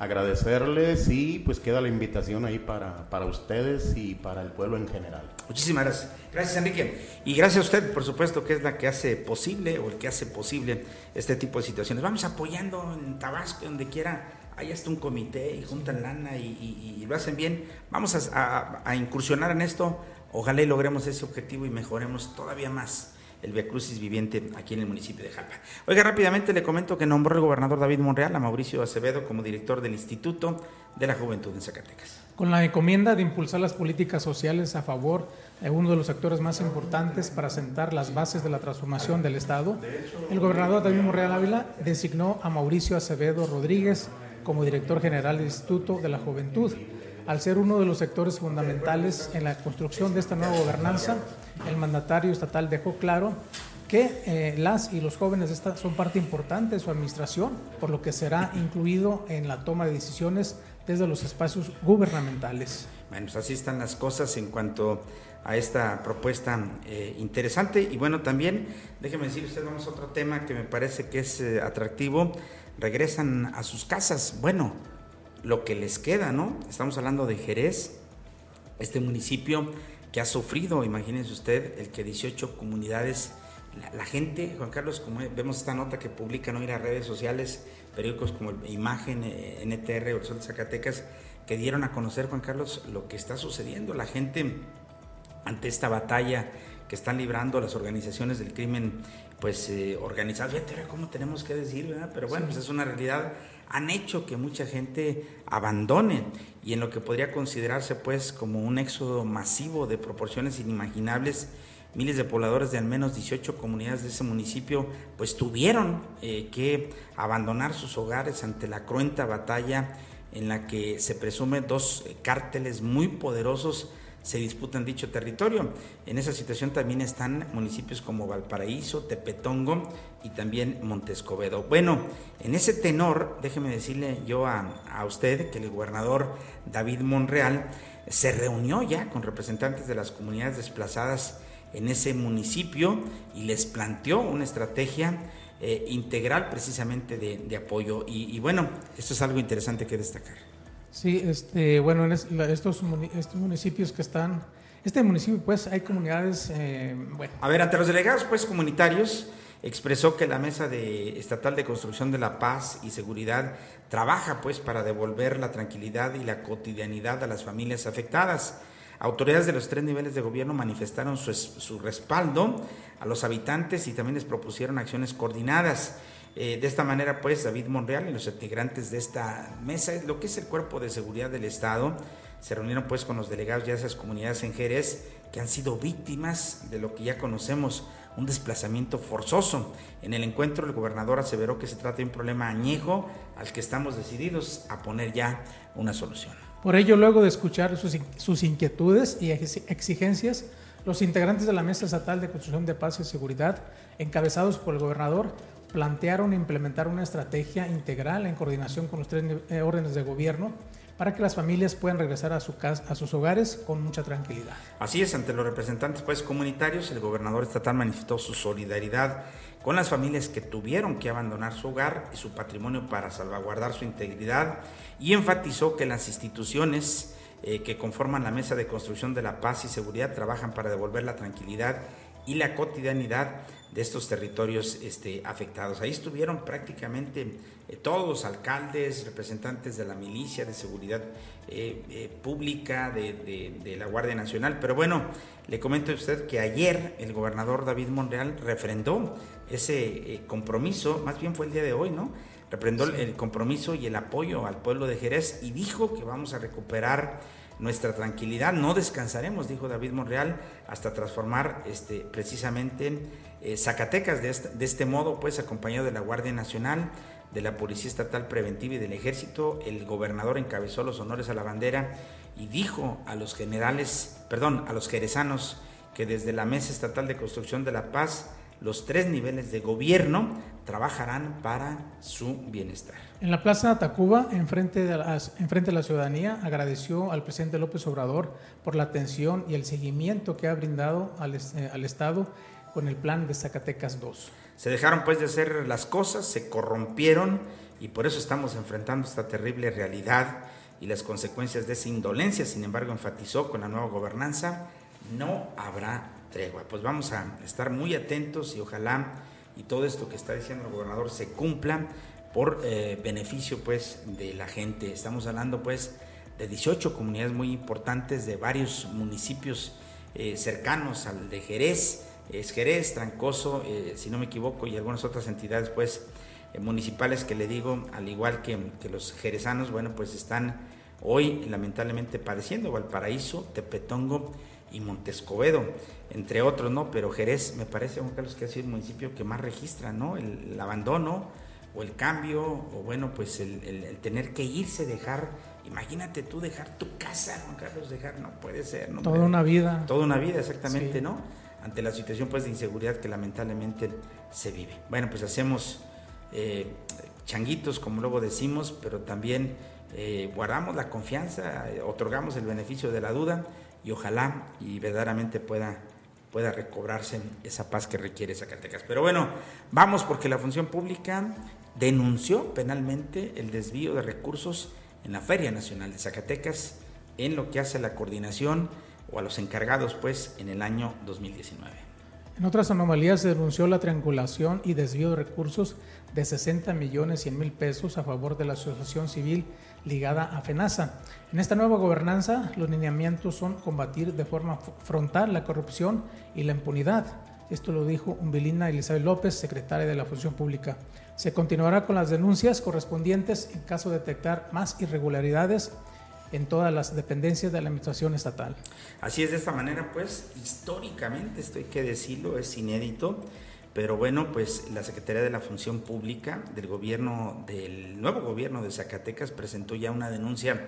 Agradecerles y pues queda la invitación ahí para, para ustedes y para el pueblo en general. Muchísimas gracias. Gracias, Enrique. Y gracias a usted, por supuesto, que es la que hace posible o el que hace posible este tipo de situaciones. Vamos apoyando en Tabasco, donde quiera. Hay hasta un comité y juntan lana y, y- y lo hacen bien. Vamos a, a- a incursionar en esto. Ojalá y logremos ese objetivo y mejoremos todavía más el Via Crucis viviente aquí en el municipio de Jalpa. Oiga, rápidamente le comento que nombró el gobernador David Monreal a Mauricio Acevedo como director del Instituto de la Juventud en Zacatecas. Con la encomienda de impulsar las políticas sociales a favor de uno de los sectores más importantes para sentar las bases de la transformación del Estado, el gobernador David Monreal Ávila designó a Mauricio Acevedo Rodríguez como director general del Instituto de la Juventud. Al ser uno de los sectores fundamentales en la construcción de esta nueva gobernanza, el mandatario estatal dejó claro que eh, las y los jóvenes son parte importante de su administración, por lo que será incluido en la toma de decisiones desde los espacios gubernamentales. Bueno, pues así están las cosas en cuanto a esta propuesta eh, interesante. Y bueno, también, déjeme decir usted, vamos a otro tema que me parece que es eh, atractivo. Regresan a sus casas. Bueno, lo que les queda, ¿no? Estamos hablando de Jerez, este municipio que ha sufrido, imagínense usted, el que 18 comunidades, la, la gente, Juan Carlos, como vemos esta nota que publican hoy las redes sociales, periódicos como Imagen, eh, NTR o el Sol de Zacatecas, que dieron a conocer, Juan Carlos, lo que está sucediendo. La gente ante esta batalla que están librando las organizaciones del crimen, pues eh, organizadas, fíjate ahora cómo tenemos que decir, ¿verdad? Pero bueno, pues es una realidad, han hecho que mucha gente abandone y en lo que podría considerarse pues como un éxodo masivo de proporciones inimaginables, miles de pobladores de al menos 18 comunidades de ese municipio pues tuvieron eh, que abandonar sus hogares ante la cruenta batalla en la que se presume dos eh, cárteles muy poderosos se disputan dicho territorio. En esa situación también están municipios como Valparaíso, Tepetongo y también Montescobedo. Bueno, en ese tenor, déjeme decirle yo a, a usted que el gobernador David Monreal se reunió ya con representantes de las comunidades desplazadas en ese municipio y les planteó una estrategia eh, integral precisamente de, apoyo. Y, y bueno, esto es algo interesante que destacar. Sí, este, bueno, en estos, estos municipios que están, este municipio pues hay comunidades, eh, bueno, A ver, ante los delegados pues comunitarios expresó que la Mesa de Estatal de Construcción de la Paz y Seguridad trabaja pues para devolver la tranquilidad y la cotidianidad a las familias afectadas. Autoridades de los tres niveles de gobierno manifestaron su, su respaldo a los habitantes y también les propusieron acciones coordinadas. Eh, de esta manera, pues, David Monreal y los integrantes de esta mesa, lo que es el Cuerpo de Seguridad del Estado, se reunieron pues con los delegados de esas comunidades en Jerez que han sido víctimas de lo que ya conocemos, un desplazamiento forzoso. En el encuentro el gobernador aseveró que se trata de un problema añejo al que estamos decididos a poner ya una solución. Por ello, luego de escuchar sus, sus inquietudes y exigencias, los integrantes de la Mesa Estatal de Construcción de Paz y Seguridad, encabezados por el gobernador, plantearon implementar una estrategia integral en coordinación con los tres eh, órdenes de gobierno para que las familias puedan regresar a, su casa, a sus hogares con mucha tranquilidad. Así es, ante los representantes pues, comunitarios, el gobernador estatal manifestó su solidaridad con las familias que tuvieron que abandonar su hogar y su patrimonio para salvaguardar su integridad y enfatizó que las instituciones eh, que conforman la Mesa de Construcción de la Paz y Seguridad trabajan para devolver la tranquilidad y la cotidianidad de estos territorios este, afectados. Ahí estuvieron prácticamente eh, todos, alcaldes, representantes de la milicia, de seguridad eh, eh, pública, de, la Guardia Nacional. Pero bueno, le comento a usted que ayer el gobernador David Monreal refrendó ese compromiso, más bien fue el día de hoy, ¿no? Refrendó el compromiso y el apoyo al pueblo de Jerez y dijo que vamos a recuperar nuestra tranquilidad. No descansaremos, dijo David Monreal, hasta transformar este, precisamente eh, Zacatecas de este, de este modo, pues acompañado de la Guardia Nacional, de la Policía Estatal Preventiva y del Ejército, el gobernador encabezó los honores a la bandera y dijo a los generales, perdón, a los jerezanos que desde la Mesa Estatal de Construcción de la Paz los tres niveles de gobierno trabajarán para su bienestar. En la Plaza Tacuba, enfrente de, enfrente de la ciudadanía, agradeció al presidente López Obrador por la atención y el seguimiento que ha brindado al, eh, al Estado con el plan de Zacatecas 2. Se dejaron pues de hacer las cosas, se corrompieron y por eso estamos enfrentando esta terrible realidad y las consecuencias de esa indolencia. Sin embargo, enfatizó con la nueva gobernanza, no habrá tregua. Pues vamos a estar muy atentos y ojalá y todo esto que está diciendo el gobernador se cumpla por eh, beneficio pues de la gente. Estamos hablando pues de 18 comunidades muy importantes de varios municipios eh, cercanos al de Jerez, es Jerez, Trancoso, eh, si no me equivoco, y algunas otras entidades pues municipales que le digo, al igual que, que los jerezanos, bueno pues están hoy lamentablemente padeciendo Valparaíso, Tepetongo, y Montescovedo, entre otros, ¿no? Pero Jerez me parece, Juan Carlos, que ha sido el municipio que más registra, ¿no? El, abandono o el cambio, o bueno, pues el, tener que irse, dejar, imagínate tú dejar tu casa, Juan Carlos, dejar, no puede ser, ¿no? Toda una vida. Toda una vida, exactamente, ¿no? Ante la situación pues de inseguridad que lamentablemente se vive. Bueno, pues hacemos eh, changuitos, como luego decimos, pero también eh, guardamos la confianza, otorgamos el beneficio de la duda y ojalá y verdaderamente pueda, pueda recobrarse esa paz que requiere Zacatecas. Pero bueno, vamos porque la función pública denunció penalmente el desvío de recursos en la Feria Nacional de Zacatecas en lo que hace la coordinación o a los encargados pues en el año 2019. En otras anomalías se denunció la triangulación y desvío de recursos de 60 millones 100 mil pesos a favor de la Asociación Civil ligada a FENASA. En esta nueva gobernanza, los lineamientos son combatir de forma frontal la corrupción y la impunidad. Esto lo dijo Umbelina Elizabeth López, secretaria de la Función Pública. Se continuará con las denuncias correspondientes en caso de detectar más irregularidades en todas las dependencias de la administración estatal. Así es, de esta manera, pues, históricamente, esto hay que decirlo, es inédito pero bueno, pues la Secretaría de la Función Pública del gobierno, del nuevo gobierno de Zacatecas presentó ya una denuncia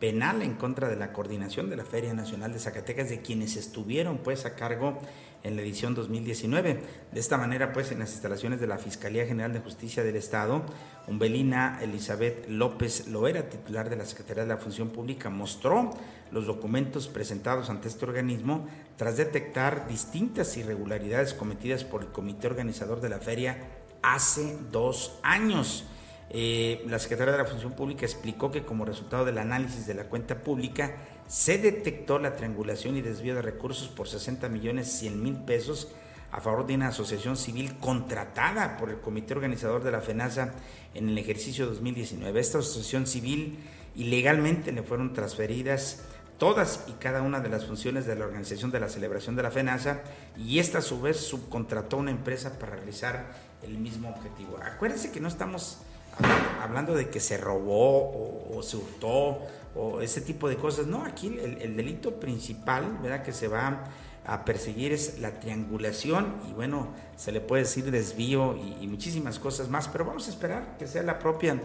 penal en contra de la coordinación de la Feria Nacional de Zacatecas de quienes estuvieron pues a cargo en la edición 2019. De esta manera, pues, en las instalaciones de la Fiscalía General de Justicia del Estado, Umbelina Elizabeth López Loera, titular de la Secretaría de la Función Pública, mostró los documentos presentados ante este organismo tras detectar distintas irregularidades cometidas por el comité organizador de la feria hace dos años. Eh, la Secretaría de la Función Pública explicó que como resultado del análisis de la cuenta pública se detectó la triangulación y desvío de recursos por 60 millones 100 mil pesos a favor de una asociación civil contratada por el comité organizador de la FENASA en el ejercicio 2019. Esta asociación civil ilegalmente le fueron transferidas todas y cada una de las funciones de la organización de la celebración de la FENASA y esta a su vez subcontrató a una empresa para realizar el mismo objetivo. Acuérdense que no estamos hablando, de que se robó o, se hurtó o ese tipo de cosas. No, aquí el, delito principal ¿verdad? que se va a perseguir es la triangulación y bueno, se le puede decir desvío y, muchísimas cosas más, pero vamos a esperar que sea la propia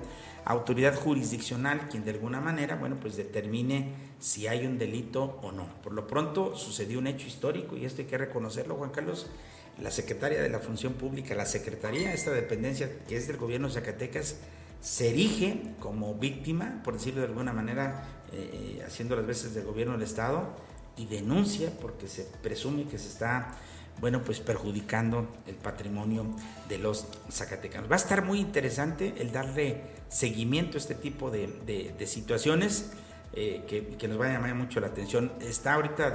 autoridad jurisdiccional quien de alguna manera, bueno, pues determine si hay un delito o no. Por lo pronto sucedió un hecho histórico y esto hay que reconocerlo, Juan Carlos. La secretaria de la Función Pública, la Secretaría, esta dependencia que es del gobierno de Zacatecas, se erige como víctima, por decirlo de alguna manera, eh, haciendo las veces del gobierno del Estado, y denuncia porque se presume que se está, bueno, pues perjudicando el patrimonio de los zacatecanos. Va a estar muy interesante el darle seguimiento a este tipo de, situaciones eh, que, nos van a llamar mucho la atención. Está ahorita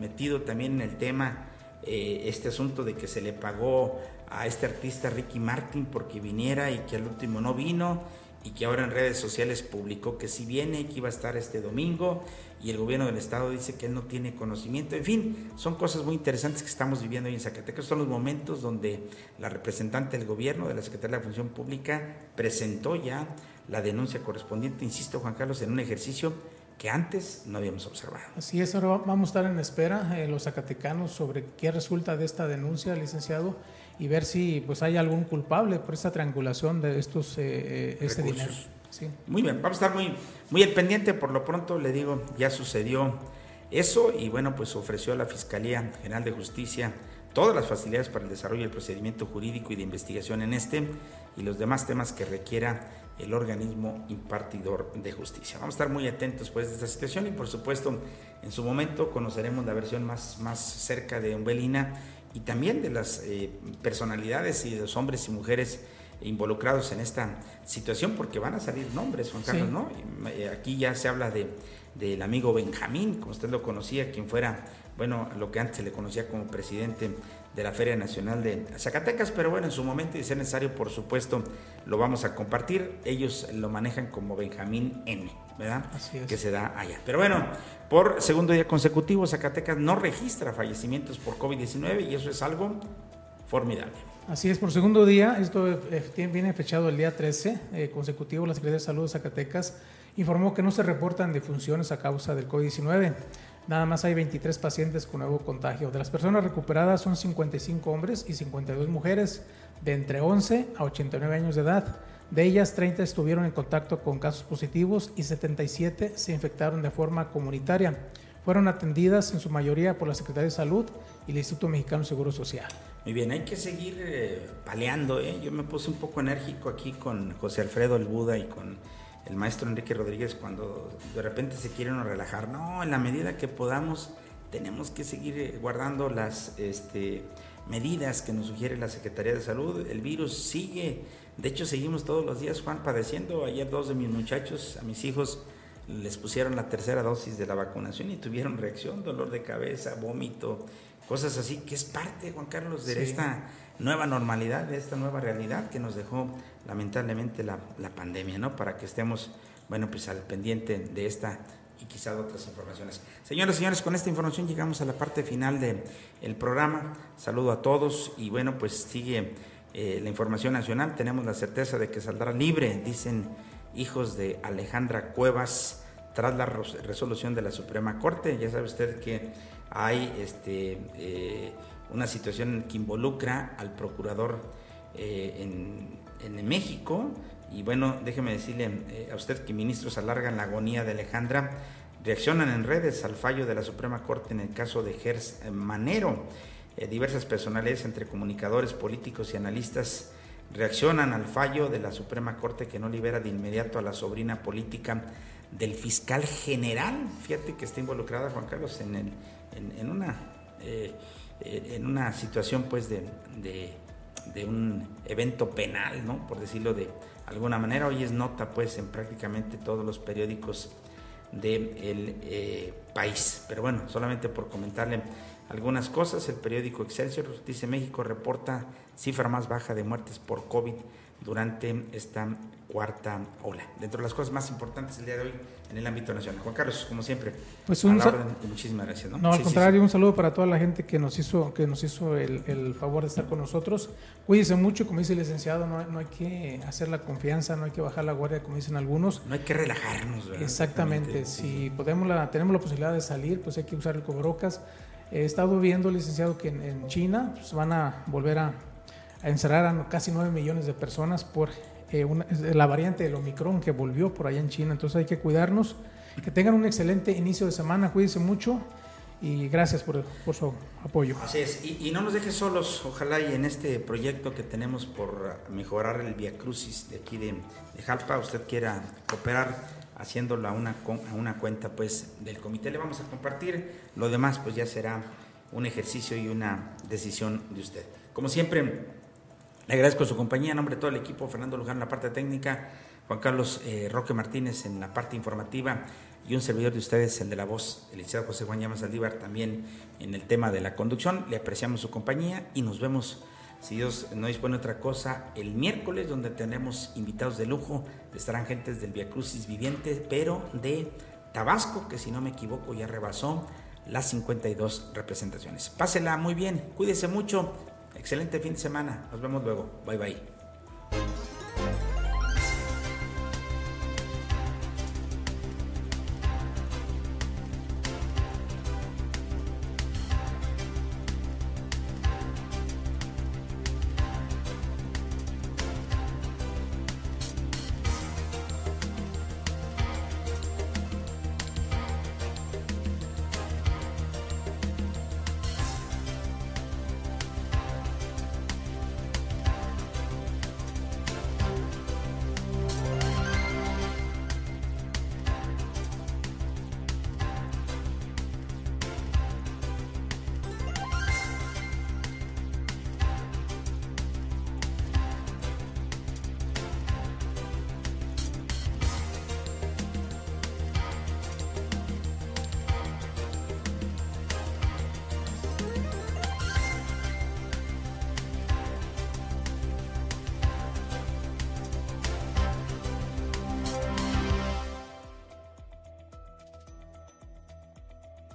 metido también en el tema eh, este asunto de que se le pagó a este artista Ricky Martin porque viniera y que al último no vino y que ahora en redes sociales publicó que si viene, que iba a estar este domingo y el gobierno del estado dice que él no tiene conocimiento. En fin, son cosas muy interesantes que estamos viviendo hoy en Zacatecas. Son los momentos donde la representante del gobierno de la Secretaría de la Función Pública presentó ya la denuncia correspondiente, insisto Juan Carlos, en un ejercicio que antes no habíamos observado. Así es, ahora vamos a estar en espera eh, los zacatecanos sobre qué resulta de esta denuncia, licenciado, y ver si pues hay algún culpable por esta triangulación de estos eh, eh este dinero. Sí. Muy bien, vamos a estar muy, muy al pendiente. Por lo pronto le digo, ya sucedió eso y bueno, pues ofreció a la Fiscalía General de Justicia todas las facilidades para el desarrollo del procedimiento jurídico y de investigación en este y los demás temas que requiera el organismo impartidor de justicia. Vamos a estar muy atentos pues de esta situación y por supuesto en su momento conoceremos la versión más, más cerca de Umbelina y también de las eh, personalidades y de los hombres y mujeres involucrados en esta situación, porque van a salir nombres, Juan Carlos, ¿no? Eh, aquí ya se habla de del amigo Benjamín, como usted lo conocía, quien fuera, bueno, lo que antes se le conocía como presidente de la Feria Nacional de Zacatecas, pero bueno, en su momento y si es necesario, por supuesto, lo vamos a compartir. Ellos lo manejan como Benjamín N, ¿verdad? Así es. Que se da allá. Pero bueno, por segundo día consecutivo, Zacatecas no registra fallecimientos por COVID-19 y eso es algo formidable. Así es, por segundo día, esto eh, viene fechado el día 13 eh, consecutivo, la Secretaría de Salud de Zacatecas informó que no se reportan defunciones a causa del COVID-19. Nada más hay 23 pacientes con nuevo contagio. De las personas recuperadas son 55 hombres y 52 mujeres de entre 11 a 89 años de edad. De ellas, 30 estuvieron en contacto con casos positivos y 77 se infectaron de forma comunitaria. Fueron atendidas en su mayoría por la Secretaría de Salud y el Instituto Mexicano de Seguro Social. Muy bien, hay que seguir eh, paleando. ¿eh? Yo me puse un poco enérgico aquí con José Alfredo el Buda y con el maestro Enrique Rodríguez cuando de repente se quieren relajar. No, en la medida que podamos tenemos que seguir eh, guardando las este, medidas que nos sugiere la Secretaría de Salud. El virus sigue, de hecho seguimos todos los días, Juan, padeciendo. Ayer dos de mis muchachos, a mis hijos, les pusieron la tercera dosis de la vacunación y tuvieron reacción, dolor de cabeza, vómito, cosas así, que es parte, Juan Carlos, de esta nueva normalidad, de esta nueva realidad que nos dejó lamentablemente la, pandemia, ¿no? Para que estemos, bueno, pues al pendiente de esta y quizá de otras informaciones. Señoras y señores, con esta información llegamos a la parte final del el programa. Saludo a todos y bueno, pues sigue eh, la información nacional. Tenemos la certeza de que saldrá libre, dicen hijos de Alejandra Cuevas, tras la resolución de la Suprema Corte. Ya sabe usted que hay este, eh, una situación que involucra al procurador eh, en, México. Y bueno, déjeme decirle eh, a usted que ministros alargan la agonía de Alejandra, reaccionan en redes al fallo de la Suprema Corte en el caso de Gers Manero. diversas personalidades entre comunicadores, políticos y analistas reaccionan al fallo de la Suprema Corte que no libera de inmediato a la sobrina política del fiscal general. Fíjate que está involucrada Juan Carlos en, el, en, una, eh, en una situación pues de, de, un evento penal, ¿no? por decirlo de alguna manera. Hoy es nota pues en prácticamente todos los periódicos del eh, país. Pero bueno, solamente por comentarle algunas cosas, el periódico Excelsior dice México reporta cifra más baja de muertes por COVID durante esta cuarta ola. Dentro de las cosas más importantes el día de hoy en el ámbito nacional. Juan Carlos, como siempre, pues un muchísimas gracias. No, no al contrario, un saludo para toda la gente que nos hizo, que nos hizo el, favor de estar con nosotros. Cuídense mucho, como dice el licenciado, no, no, hay que hacer la confianza, no hay que bajar la guardia, como dicen algunos. No hay que relajarnos. ¿verdad? Exactamente, si podemos la, tenemos la posibilidad de salir, pues hay que usar el cobrocas. He estado viendo, licenciado, que en, China pues, van a volver a, a encerrar a casi 9 millones de personas por la variante del Omicron que volvió por allá en China. Entonces hay que cuidarnos. Que tengan un excelente inicio de semana. Cuídense mucho y gracias por, su apoyo. Así es, y, no nos dejes solos, ojalá y en este proyecto que tenemos por mejorar el Via Crucis de aquí de, Jalpa, usted quiera cooperar haciéndolo a una, a una cuenta pues del comité, le vamos a compartir, lo demás pues ya será un ejercicio y una decisión de usted. Como siempre, le agradezco su compañía en nombre de todo el equipo, Fernando Luján en la parte técnica, Juan Carlos eh, Roque Martínez en la parte informativa y un servidor de ustedes, el de la voz, el licenciado José Juan Llamas Aldívar, también en el tema de la conducción. Le apreciamos su compañía y nos vemos, si Dios no dispone otra cosa, el miércoles, donde tenemos invitados de lujo. Estarán gentes del Via Crucis Viviente, pero de Tabasco, que si no me equivoco ya rebasó las 52 representaciones. Pásela muy bien, cuídese mucho Excelente fin de semana. Nos vemos luego. Bye bye.